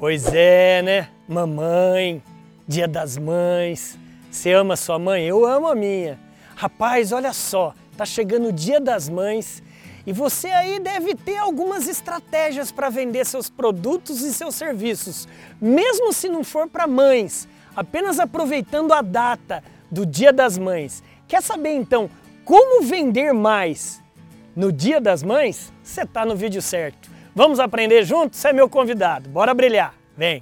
Pois é, né? Mamãe, dia das mães. Você ama sua mãe? Eu amo a minha. Rapaz, olha só, tá chegando o dia das mães e você aí deve ter algumas estratégias para vender seus produtos e seus serviços, mesmo se não for para mães, apenas aproveitando a data do Dia das Mães. Quer saber então como vender mais no Dia das Mães? Você está no vídeo certo. Vamos aprender juntos? Você é meu convidado. Bora brilhar. Vem!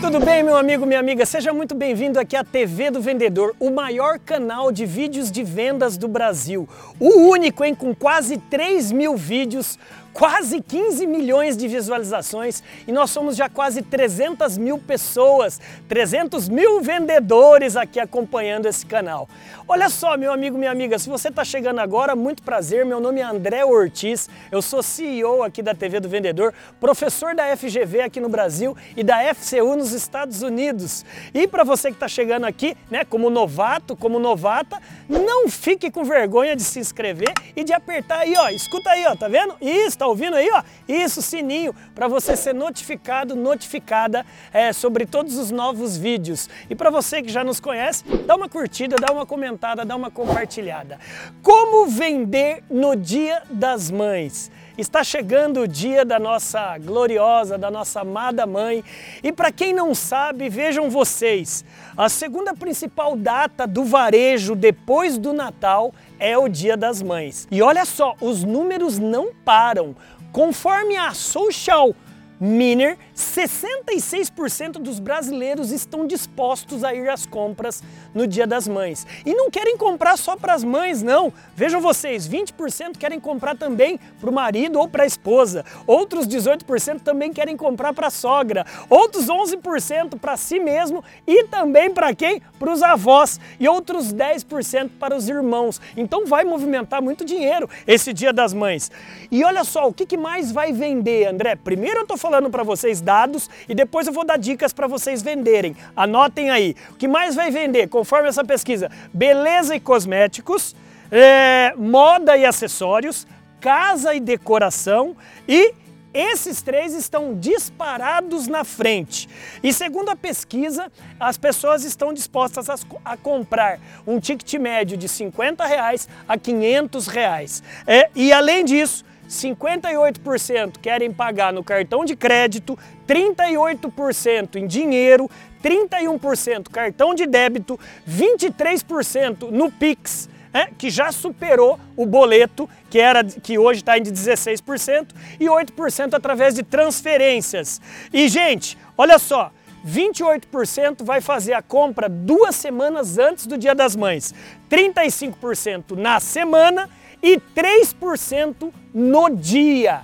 Tudo bem, meu amigo, minha amiga? Seja muito bem-vindo aqui à TV do Vendedor, o maior canal de vídeos de vendas do Brasil. O único, hein? Com quase 3 mil vídeos quase 15 milhões de visualizações e nós somos já quase 300 mil pessoas, 300 mil vendedores aqui acompanhando esse canal. Olha só, meu amigo, minha amiga, se você está chegando agora, muito prazer, meu nome é André Ortiz, eu sou CEO aqui da TV do Vendedor, professor da FGV aqui no Brasil e da FCU nos Estados Unidos. E para você que está chegando aqui, né, como novato, como novata, não fique com vergonha de se inscrever e de apertar aí, ó, escuta aí, ó, tá vendo? Isso, tá ouvindo aí, ó? Isso, sininho, para você ser notificado, notificada é, sobre todos os novos vídeos. E para você que já nos conhece, dá uma curtida, dá uma comentada, dá uma compartilhada. Como vender no Dia das Mães? Está chegando o dia da nossa gloriosa, da nossa amada mãe. E para quem não sabe, vejam vocês, a segunda principal data do varejo depois do Natal é o Dia das Mães. E olha só, os números não param. Conforme a Social Miner, 66% dos brasileiros estão dispostos a ir às compras no Dia das Mães. E não querem comprar só para as mães, não. Vejam vocês, 20% querem comprar também para o marido ou para a esposa. Outros 18% também querem comprar para a sogra. Outros 11% para si mesmo e também para quem? Para os avós. E outros 10% para os irmãos. Então vai movimentar muito dinheiro esse Dia das Mães. E olha só, o que mais vai vender, André? Primeiro eu estou falando para vocês dados e depois eu vou dar dicas para vocês venderem. Anotem aí. O que mais vai vender, conforme essa pesquisa? Beleza e cosméticos, é, moda e acessórios, casa e decoração e esses três estão disparados na frente. E segundo a pesquisa, as pessoas estão dispostas a, a comprar um ticket médio de 50 reais a 500 reais. É, e além disso, 58% querem pagar no cartão de crédito, 38% em dinheiro, 31% cartão de débito, 23% no Pix, é, que já superou o boleto, que, era, que hoje está em de 16%, e 8% através de transferências. E, gente, olha só, 28% vai fazer a compra duas semanas antes do Dia das Mães, 35% na semana e 3% no dia.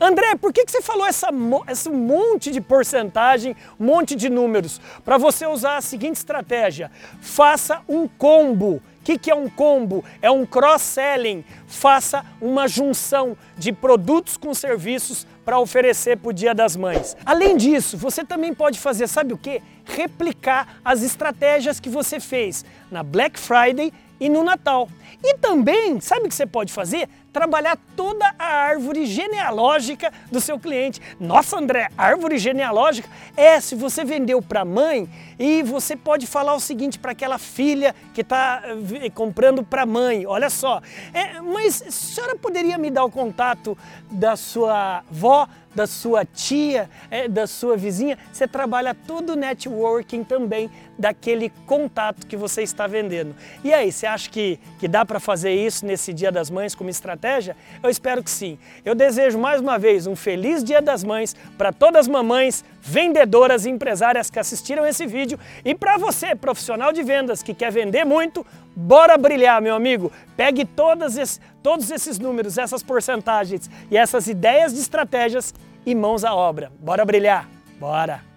André, por que, que você falou essa, esse monte de porcentagem, monte de números? Para você usar a seguinte estratégia: faça um combo. O que, que é um combo? É um cross-selling. Faça uma junção de produtos com serviços para oferecer para o Dia das Mães. Além disso, você também pode fazer, sabe o que? Replicar as estratégias que você fez na Black Friday e no Natal. E também, sabe o que você pode fazer? Trabalhar toda a árvore genealógica do seu cliente. Nossa, André, árvore genealógica? É, se você vendeu para mãe e você pode falar o seguinte para aquela filha que está eh, comprando para mãe: olha só, é, mas a senhora poderia me dar o contato da sua avó? da sua tia, é, da sua vizinha, você trabalha todo o networking também daquele contato que você está vendendo. E aí, você acha que, que dá para fazer isso nesse Dia das Mães como estratégia? Eu espero que sim. Eu desejo mais uma vez um feliz Dia das Mães para todas as mamães, vendedoras e empresárias que assistiram esse vídeo e para você, profissional de vendas que quer vender muito, bora brilhar, meu amigo. Pegue todos esses, todos esses números, essas porcentagens e essas ideias de estratégias e mãos à obra. Bora brilhar. Bora.